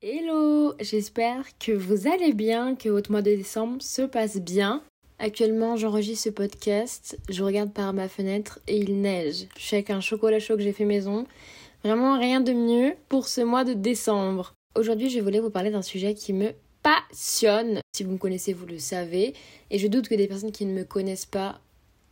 Hello, j'espère que vous allez bien, que votre mois de décembre se passe bien. Actuellement, j'enregistre ce podcast, je regarde par ma fenêtre et il neige. Je suis avec un chocolat chaud que j'ai fait maison. Vraiment rien de mieux pour ce mois de décembre. Aujourd'hui, je voulais vous parler d'un sujet qui me passionne. Si vous me connaissez, vous le savez. Et je doute que des personnes qui ne me connaissent pas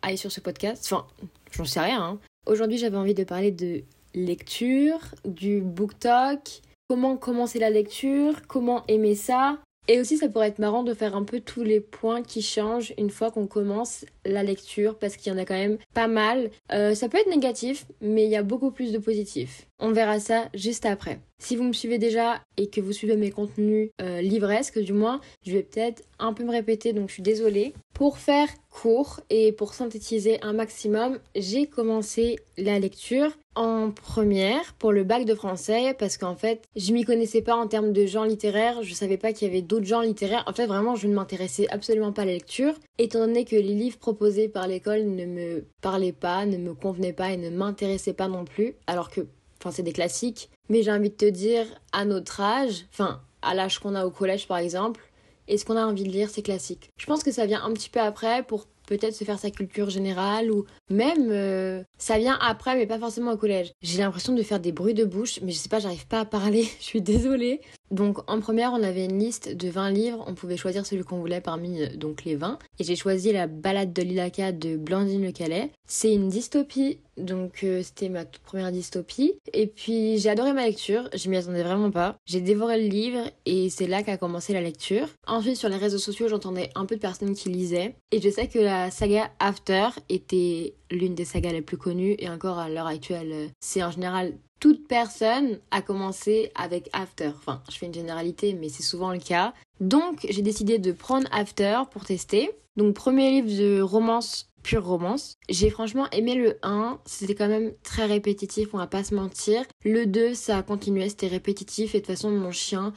aillent sur ce podcast. Enfin, j'en sais rien. Hein. Aujourd'hui, j'avais envie de parler de lecture, du book talk, comment commencer la lecture, comment aimer ça. Et aussi, ça pourrait être marrant de faire un peu tous les points qui changent une fois qu'on commence la lecture, parce qu'il y en a quand même pas mal. Euh, ça peut être négatif, mais il y a beaucoup plus de positifs. On verra ça juste après. Si vous me suivez déjà et que vous suivez mes contenus euh, livresques, du moins, je vais peut-être un peu me répéter, donc je suis désolée. Pour faire court et pour synthétiser un maximum, j'ai commencé la lecture en première pour le bac de français parce qu'en fait, je m'y connaissais pas en termes de genre littéraire, je savais pas qu'il y avait d'autres genres littéraires. En fait, vraiment, je ne m'intéressais absolument pas à la lecture, étant donné que les livres proposés par l'école ne me parlaient pas, ne me convenaient pas et ne m'intéressaient pas non plus, alors que Enfin, c'est des classiques. Mais j'ai envie de te dire, à notre âge, enfin, à l'âge qu'on a au collège par exemple, est-ce qu'on a envie de lire ces classiques? Je pense que ça vient un petit peu après pour peut-être se faire sa culture générale ou même euh, ça vient après mais pas forcément au collège. J'ai l'impression de faire des bruits de bouche mais je sais pas, j'arrive pas à parler, je suis désolée. Donc en première, on avait une liste de 20 livres, on pouvait choisir celui qu'on voulait parmi euh, donc les 20 et j'ai choisi La balade de Lilaka de Blandine Le Calais. C'est une dystopie donc euh, c'était ma toute première dystopie et puis j'ai adoré ma lecture, je m'y attendais vraiment pas. J'ai dévoré le livre et c'est là qu'a commencé la lecture. Ensuite sur les réseaux sociaux, j'entendais un peu de personnes qui lisaient et je sais que la saga After était l'une des sagas les plus connues et encore à l'heure actuelle, euh, c'est en général toute personne a commencé avec After. Enfin, je fais une généralité, mais c'est souvent le cas. Donc, j'ai décidé de prendre After pour tester. Donc, premier livre de romance, pure romance. J'ai franchement aimé le 1, c'était quand même très répétitif, on va pas se mentir. Le 2, ça a continué, c'était répétitif, et de toute façon, mon chien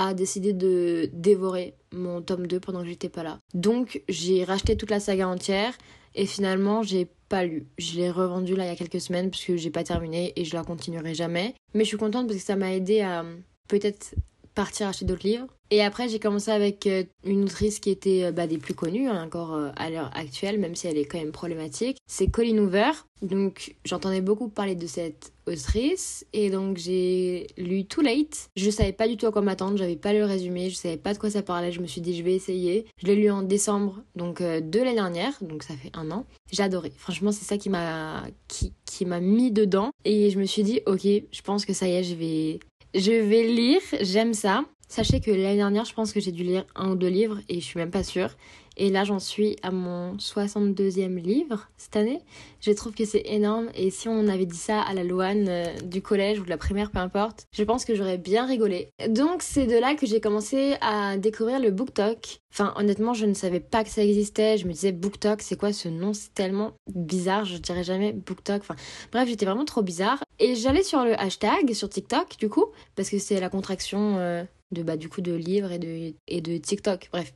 a décidé de dévorer mon tome 2 pendant que j'étais pas là. Donc, j'ai racheté toute la saga entière, et finalement, j'ai pas lu. Je l'ai revendu là il y a quelques semaines parce que j'ai pas terminé et je la continuerai jamais. Mais je suis contente parce que ça m'a aidé à euh, peut-être partir acheter d'autres livres. Et après, j'ai commencé avec euh, une autrice qui était euh, bah, des plus connues, hein, encore à l'heure actuelle, même si elle est quand même problématique. C'est Colleen Hoover. Donc, j'entendais beaucoup parler de cette autrice. Et donc, j'ai lu Too Late. Je savais pas du tout à quoi m'attendre. J'avais pas le résumé. Je savais pas de quoi ça parlait. Je me suis dit, je vais essayer. Je l'ai lu en décembre, donc de l'année dernière. Donc, ça fait un an. J'ai adoré. Franchement, c'est ça qui m'a qui, qui m'a mis dedans. Et je me suis dit, ok, je pense que ça y est, je vais je vais lire, j'aime ça. Sachez que l'année dernière, je pense que j'ai dû lire un ou deux livres et je suis même pas sûre. Et là, j'en suis à mon 62e livre cette année. Je trouve que c'est énorme. Et si on avait dit ça à la Loane euh, du collège ou de la primaire, peu importe, je pense que j'aurais bien rigolé. Donc, c'est de là que j'ai commencé à découvrir le BookTok. Enfin, honnêtement, je ne savais pas que ça existait. Je me disais, BookTok, c'est quoi ce nom? C'est tellement bizarre. Je dirais jamais BookTok. Enfin, bref, j'étais vraiment trop bizarre. Et j'allais sur le hashtag, sur TikTok, du coup, parce que c'est la contraction. Euh, de bah du coup de livres et de et de TikTok. Bref,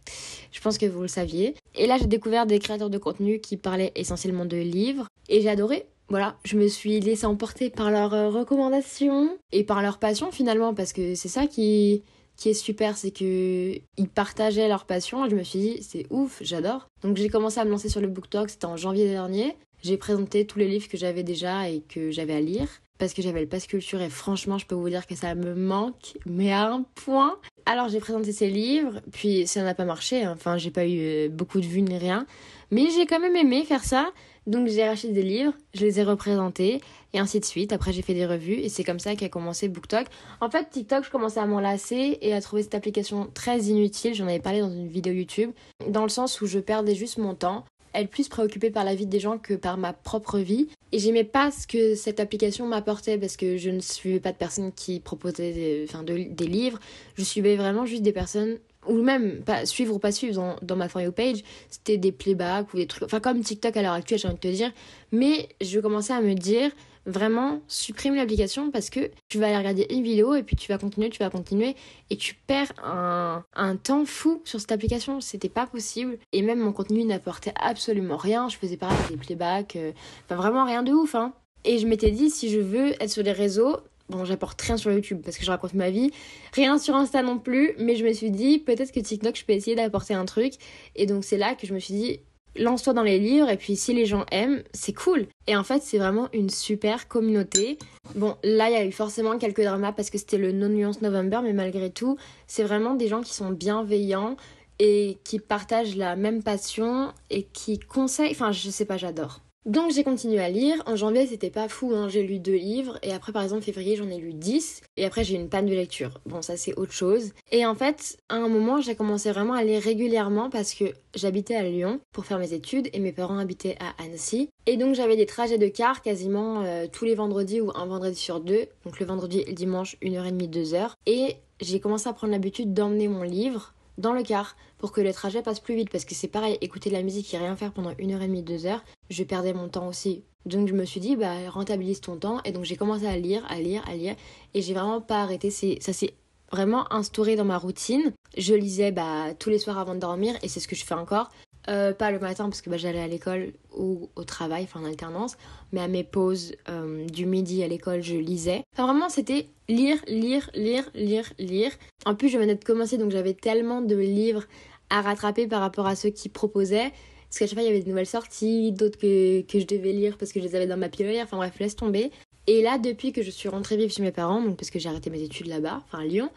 je pense que vous le saviez. Et là, j'ai découvert des créateurs de contenu qui parlaient essentiellement de livres et j'ai adoré. Voilà, je me suis laissée emporter par leurs euh, recommandations et par leur passion finalement parce que c'est ça qui qui est super, c'est que ils partageaient leur passion. Et je me suis dit, c'est ouf, j'adore. Donc j'ai commencé à me lancer sur le BookTok, c'était en janvier dernier. J'ai présenté tous les livres que j'avais déjà et que j'avais à lire parce que j'avais le passe culture et franchement, je peux vous dire que ça me manque, mais à un point. Alors j'ai présenté ces livres, puis ça n'a pas marché, hein. enfin j'ai pas eu euh, beaucoup de vues ni rien, mais j'ai quand même aimé faire ça. Donc j'ai racheté des livres, je les ai représentés et ainsi de suite. Après j'ai fait des revues et c'est comme ça qu'a commencé BookTok. En fait TikTok je commençais à m'en lasser et à trouver cette application très inutile. J'en avais parlé dans une vidéo YouTube. Dans le sens où je perdais juste mon temps être plus préoccupée par la vie des gens que par ma propre vie. Et j'aimais pas ce que cette application m'apportait parce que je ne suivais pas de personnes qui proposaient des, enfin, des livres. Je suivais vraiment juste des personnes ou même pas suivre ou pas suivre dans, dans ma For You page, c'était des playbacks ou des trucs, enfin comme TikTok à l'heure actuelle, j'ai envie de te dire. Mais je commençais à me dire, vraiment supprime l'application parce que tu vas aller regarder une vidéo et puis tu vas continuer, tu vas continuer et tu perds un, temps fou sur cette application. C'était pas possible et même mon contenu n'apportait absolument rien. Je faisais pareil des playbacks, euh, vraiment rien de ouf. Hein. Et je m'étais dit, si je veux être sur les réseaux, Bon, j'apporte rien sur YouTube parce que je raconte ma vie, rien sur Insta non plus, mais je me suis dit peut-être que TikTok je peux essayer d'apporter un truc. Et donc c'est là que je me suis dit lance-toi dans les livres et puis si les gens aiment, c'est cool. Et en fait, c'est vraiment une super communauté. Bon, là, il y a eu forcément quelques dramas parce que c'était le No Nuance November, mais malgré tout, c'est vraiment des gens qui sont bienveillants et qui partagent la même passion et qui conseillent. Enfin, je sais pas, j'adore. Donc j'ai continué à lire. En janvier, c'était pas fou, hein. j'ai lu deux livres. Et après, par exemple, février, j'en ai lu dix. Et après, j'ai eu une panne de lecture. Bon, ça, c'est autre chose. Et en fait, à un moment, j'ai commencé vraiment à lire régulièrement parce que j'habitais à Lyon pour faire mes études et mes parents habitaient à Annecy. Et donc, j'avais des trajets de car quasiment euh, tous les vendredis ou un vendredi sur deux. Donc, le vendredi et le dimanche, une heure et demie, deux heures. Et j'ai commencé à prendre l'habitude d'emmener mon livre dans le car pour que le trajet passe plus vite parce que c'est pareil, écouter de la musique et rien faire pendant une heure et demie, deux heures, je perdais mon temps aussi. Donc je me suis dit, bah rentabilise ton temps et donc j'ai commencé à lire, à lire, à lire et j'ai vraiment pas arrêté. Ça s'est vraiment instauré dans ma routine. Je lisais bah, tous les soirs avant de dormir et c'est ce que je fais encore. Euh, pas le matin parce que bah, j'allais à l'école ou au travail, enfin en alternance, mais à mes pauses euh, du midi à l'école, je lisais. Enfin vraiment, c'était lire, lire, lire, lire, lire. En plus, je venais de commencer, donc j'avais tellement de livres à rattraper par rapport à ceux qui proposaient. Parce qu'à chaque fois, il y avait de nouvelles sorties, d'autres que, que je devais lire parce que je les avais dans ma pile Enfin bref, laisse tomber. Et là, depuis que je suis rentrée vivre chez mes parents, donc parce que j'ai arrêté mes études là-bas, enfin à Lyon,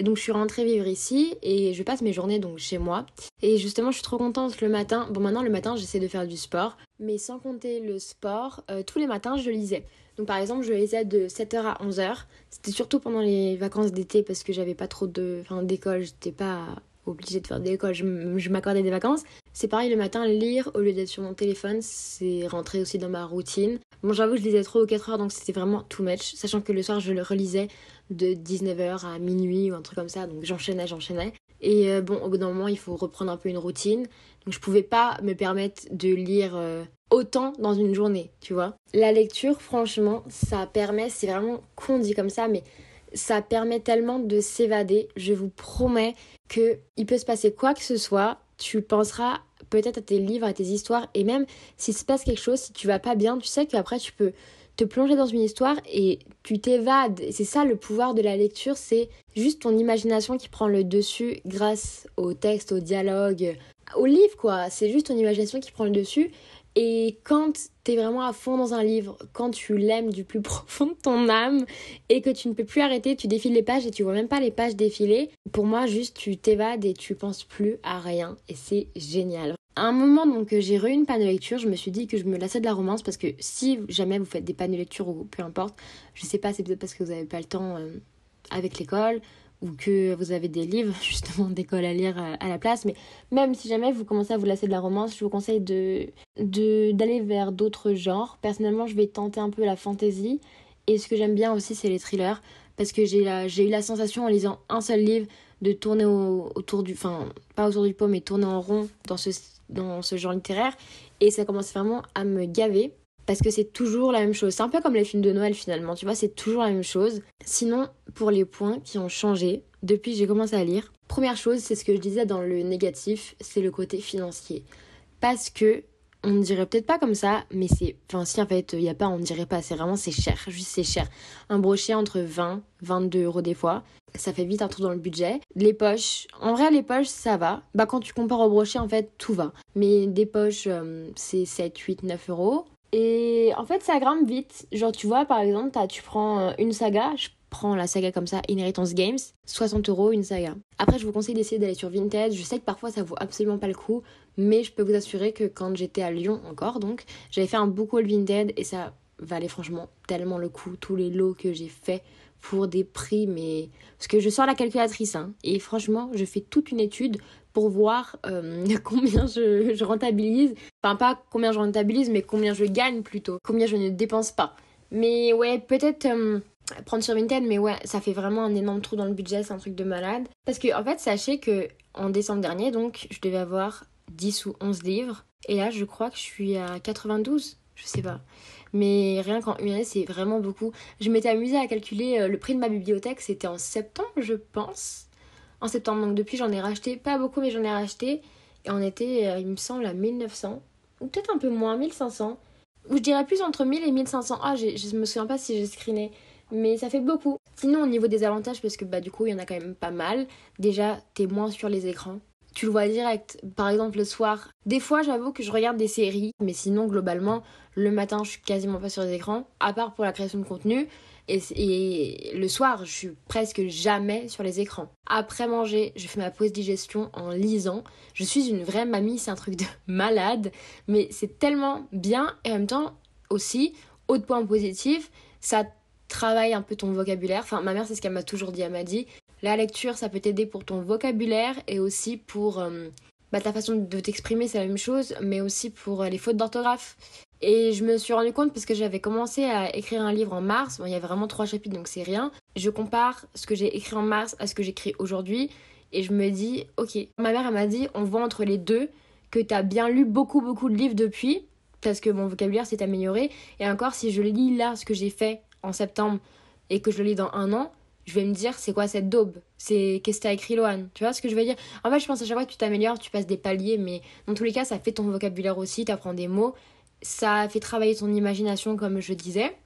et donc je suis rentrée vivre ici et je passe mes journées donc chez moi. Et justement je suis trop contente le matin. Bon maintenant le matin j'essaie de faire du sport. Mais sans compter le sport, euh, tous les matins je lisais. Donc par exemple je lisais de 7h à 11h. C'était surtout pendant les vacances d'été parce que j'avais pas trop de... Enfin d'école, j'étais pas obligée de faire d'école, je, je m'accordais des vacances. C'est pareil le matin, lire au lieu d'être sur mon téléphone, c'est rentré aussi dans ma routine. Bon j'avoue je lisais trop aux 4 h donc c'était vraiment too much, sachant que le soir je le relisais de 19h à minuit ou un truc comme ça. Donc j'enchaînais, j'enchaînais. Et euh, bon, au bout d'un moment, il faut reprendre un peu une routine. Donc je pouvais pas me permettre de lire euh, autant dans une journée, tu vois. La lecture, franchement, ça permet, c'est vraiment con dit comme ça, mais ça permet tellement de s'évader. Je vous promets que il peut se passer quoi que ce soit, tu penseras peut-être à tes livres, à tes histoires, et même s'il se passe quelque chose, si tu vas pas bien, tu sais qu'après tu peux te plonger dans une histoire et tu t'évades. C'est ça le pouvoir de la lecture, c'est juste ton imagination qui prend le dessus grâce au texte, au dialogue, au livre quoi. C'est juste ton imagination qui prend le dessus. Et quand t'es vraiment à fond dans un livre, quand tu l'aimes du plus profond de ton âme et que tu ne peux plus arrêter, tu défiles les pages et tu vois même pas les pages défiler, pour moi juste tu t'évades et tu penses plus à rien et c'est génial. À un moment donc j'ai re une panne de lecture, je me suis dit que je me lassais de la romance parce que si jamais vous faites des pannes de lecture ou peu importe, je sais pas, c'est peut-être parce que vous n'avez pas le temps euh, avec l'école ou que vous avez des livres justement d'école à lire euh, à, la place, mais même si jamais vous commencez à vous lasser de la romance, je vous conseille de d'aller vers d'autres genres. Personnellement, je vais tenter un peu la fantasy. Et ce que j'aime bien aussi c'est les thrillers. Parce que j'ai eu la sensation en lisant un seul livre de tourner autour du enfin pas autour du pot mais tourner en rond dans ce dans ce genre littéraire. Et ça commence vraiment à me gaver parce que c'est toujours la même chose. C'est un peu comme les films de Noël finalement, tu vois, c'est toujours la même chose. Sinon, pour les points qui ont changé depuis que j'ai commencé à lire, première chose, c'est ce que je disais dans le négatif, c'est le côté financier. Parce que on ne dirait peut-être pas comme ça, mais c'est. Enfin, si en fait, il n'y a pas, on ne dirait pas, c'est vraiment, c'est cher, juste c'est cher. Un brochet entre 20, 22 euros des fois, ça fait vite un trou dans le budget. Les poches, en vrai, les poches, ça va. Bah, quand tu compares au brochet, en fait, tout va. Mais des poches, euh, c'est 7, 8, 9 euros. Et en fait, ça grimpe vite. Genre, tu vois, par exemple, tu prends euh, une saga, je prends la saga comme ça, Inheritance Games, 60 euros une saga. Après, je vous conseille d'essayer d'aller sur Vinted. Je sais que parfois ça vaut absolument pas le coup, mais je peux vous assurer que quand j'étais à Lyon encore, donc, j'avais fait un book haul Vinted et ça valait franchement tellement le coup. Tous les lots que j'ai fait pour des prix, mais. Parce que je sors la calculatrice, hein, et franchement, je fais toute une étude pour voir euh, combien je, rentabilise. Enfin, pas combien je rentabilise, mais combien je gagne plutôt. Combien je ne dépense pas. Mais ouais, peut-être. Euh, prendre sur Vinted, mais ouais, ça fait vraiment un énorme trou dans le budget, c'est un truc de malade. Parce que, en fait, sachez que en décembre dernier, donc, je devais avoir 10 ou 11 livres. Et là, je crois que je suis à 92. Je sais pas. Mais rien qu'en une année, c'est vraiment beaucoup. Je m'étais amusée à calculer euh, le prix de ma bibliothèque. C'était en septembre, je pense. En septembre. Donc depuis, j'en ai racheté. Pas beaucoup, mais j'en ai racheté. Et on était, euh, il me semble, à 1900. Ou peut-être un peu moins, 1500. Ou je dirais plus entre 1000 et 1500. Ah, je me souviens pas si j'ai screené. mais ça fait beaucoup. Sinon, au niveau des avantages, parce que bah, du coup, il y en a quand même pas mal, déjà, t'es moins sur les écrans. Tu le vois direct, par exemple le soir. Des fois, j'avoue que je regarde des séries, mais sinon, globalement, le matin, je suis quasiment pas sur les écrans, à part pour la création de contenu. Et, le soir, je suis presque jamais sur les écrans. Après manger, je fais ma pause digestion en lisant. Je suis une vraie mamie, c'est un truc de malade, mais c'est tellement bien et en même temps aussi, autre point positif, ça travaille un peu ton vocabulaire. Enfin, ma mère, c'est ce qu'elle m'a toujours dit. Elle m'a dit la lecture, ça peut t'aider pour ton vocabulaire et aussi pour euh, bah, ta façon de t'exprimer, c'est la même chose, mais aussi pour euh, les fautes d'orthographe. Et je me suis rendu compte parce que j'avais commencé à écrire un livre en mars. Bon, il y a vraiment trois chapitres, donc c'est rien. Je compare ce que j'ai écrit en mars à ce que j'écris aujourd'hui. Et je me dis, ok. Ma mère, elle m'a dit, on voit entre les deux que t'as bien lu beaucoup, beaucoup de livres depuis. Parce que mon vocabulaire s'est amélioré. Et encore, si je lis là ce que j'ai fait en septembre et que je le lis dans un an, je vais me dire c'est quoi cette daube? C'est qu'est-ce que t'as écrit Loane? Tu vois ce que je veux dire? En fait, je pense à chaque fois que tu t'améliores, tu passes des paliers, mais dans tous les cas, ça fait ton vocabulaire aussi, t'apprends des mots ça fait travailler ton imagination comme je disais.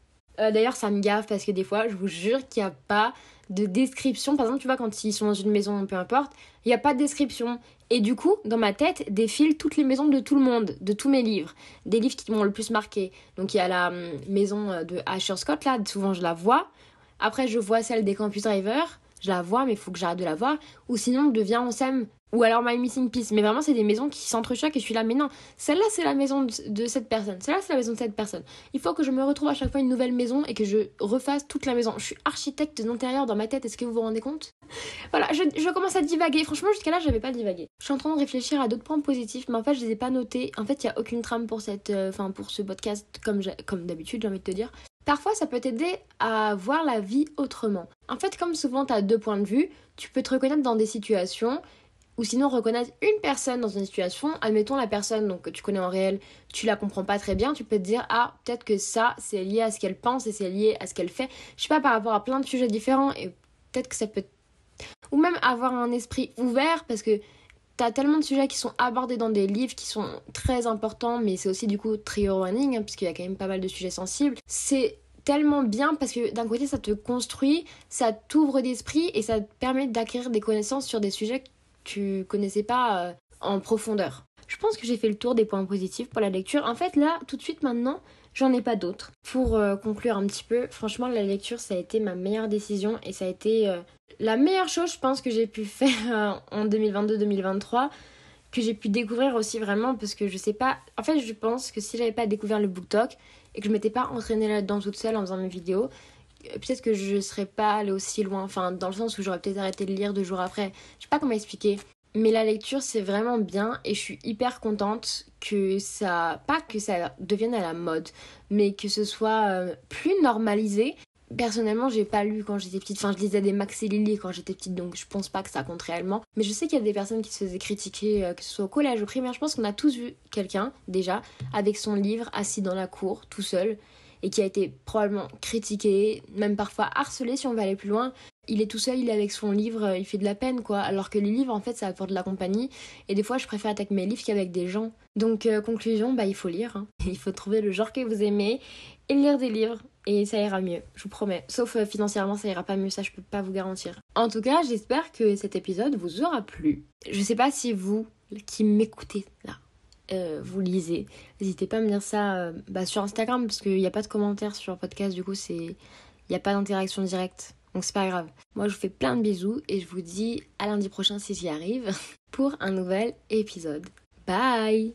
Euh, d'ailleurs, ça me gaffe parce que des fois, je vous jure qu'il n'y a pas de description. Par exemple, tu vois, quand ils sont dans une maison, peu importe, il n'y a pas de description. Et du coup, dans ma tête, défilent toutes les maisons de tout le monde, de tous mes livres. Des livres qui m'ont le plus marqué. Donc il y a la hum, maison euh, de Asher Scott, là, souvent je la vois. Après, je vois celle des Campus Driver. Je la vois, mais il faut que j'arrête de la voir. Ou sinon, devient on s'aime ou alors My Missing Piece. Mais vraiment, c'est des maisons qui s'entrechoquent et je suis là, mais non, celle-là, c'est la maison de, cette personne. Celle-là, c'est la maison de cette personne. Il faut que je me retrouve à chaque fois une nouvelle maison et que je refasse toute la maison. Je suis architecte d'intérieur dans ma tête, est-ce que vous vous rendez compte? Voilà, je, commence à divaguer. Franchement, jusqu'à là, j'avais pas divagué. Je suis en train de réfléchir à d'autres points positifs, mais en fait, je les ai pas notés. En fait, il y a aucune trame pour cette, euh, enfin, pour ce podcast, comme, comme d'habitude, j'ai envie de te dire. Parfois, ça peut t'aider à voir la vie autrement. En fait, comme souvent, tu as deux points de vue, tu peux te reconnaître dans des situations ou sinon reconnaître une personne dans une situation, admettons la personne donc, que tu connais en réel, tu la comprends pas très bien, tu peux te dire ah peut-être que ça c'est lié à ce qu'elle pense et c'est lié à ce qu'elle fait. Je sais pas par rapport à plein de sujets différents et peut-être que ça peut ou même avoir un esprit ouvert parce que t'as tellement de sujets qui sont abordés dans des livres qui sont très importants mais c'est aussi du coup trigger warning hein, puisqu'il y a quand même pas mal de sujets sensibles. C'est tellement bien parce que d'un côté ça te construit, ça t'ouvre d'esprit et ça te permet d'acquérir des connaissances sur des sujets tu connaissais pas euh, en profondeur. Je pense que j'ai fait le tour des points positifs pour la lecture. En fait, là, tout de suite maintenant, j'en ai pas d'autres. Pour euh, conclure un petit peu, franchement, la lecture, ça a été ma meilleure décision et ça a été euh, la meilleure chose, je pense, que j'ai pu faire en 2022-2023 que j'ai pu découvrir aussi vraiment parce que je sais pas en fait je pense que si j'avais pas découvert le BookTok et que je m'étais pas entraînée là-dedans toute seule en faisant mes vidéos peut-être que je serais pas allée aussi loin, enfin dans le sens où j'aurais peut-être arrêté de lire deux jours après. Je sais pas comment expliquer. Mais la lecture c'est vraiment bien et je suis hyper contente que ça, pas que ça devienne à la mode, mais que ce soit euh, plus normalisé. Personnellement, j'ai pas lu quand j'étais petite. Enfin, je lisais des Max et Lily quand j'étais petite, donc je pense pas que ça compte réellement. Mais je sais qu'il y a des personnes qui se faisaient critiquer, euh, que ce soit au collège ou au primaire. Je pense qu'on a tous vu quelqu'un, déjà, avec son livre, assis dans la cour, tout seul, et qui a été probablement critiqué, même parfois harcelé si on va aller plus loin. Il est tout seul, il est avec son livre, euh, il fait de la peine quoi. Alors que les livres en fait ça apporte de la compagnie et des fois je préfère avec mes livres qu'avec des gens. Donc euh, conclusion, bah il faut lire. Hein. Il faut trouver le genre que vous aimez et lire des livres et ça ira mieux, je vous promets. Sauf euh, financièrement, ça ira pas mieux, ça je peux pas vous garantir. En tout cas, j'espère que cet épisode vous aura plu. Je sais pas si vous qui m'écoutez là, vous lisez. N'hésitez pas à me dire ça bah, sur Instagram parce qu'il n'y a pas de commentaires sur podcast, du coup c'est il n'y a pas d'interaction directe. Donc c'est pas grave. Moi je vous fais plein de bisous et je vous dis à lundi prochain si j'y arrive pour un nouvel épisode. Bye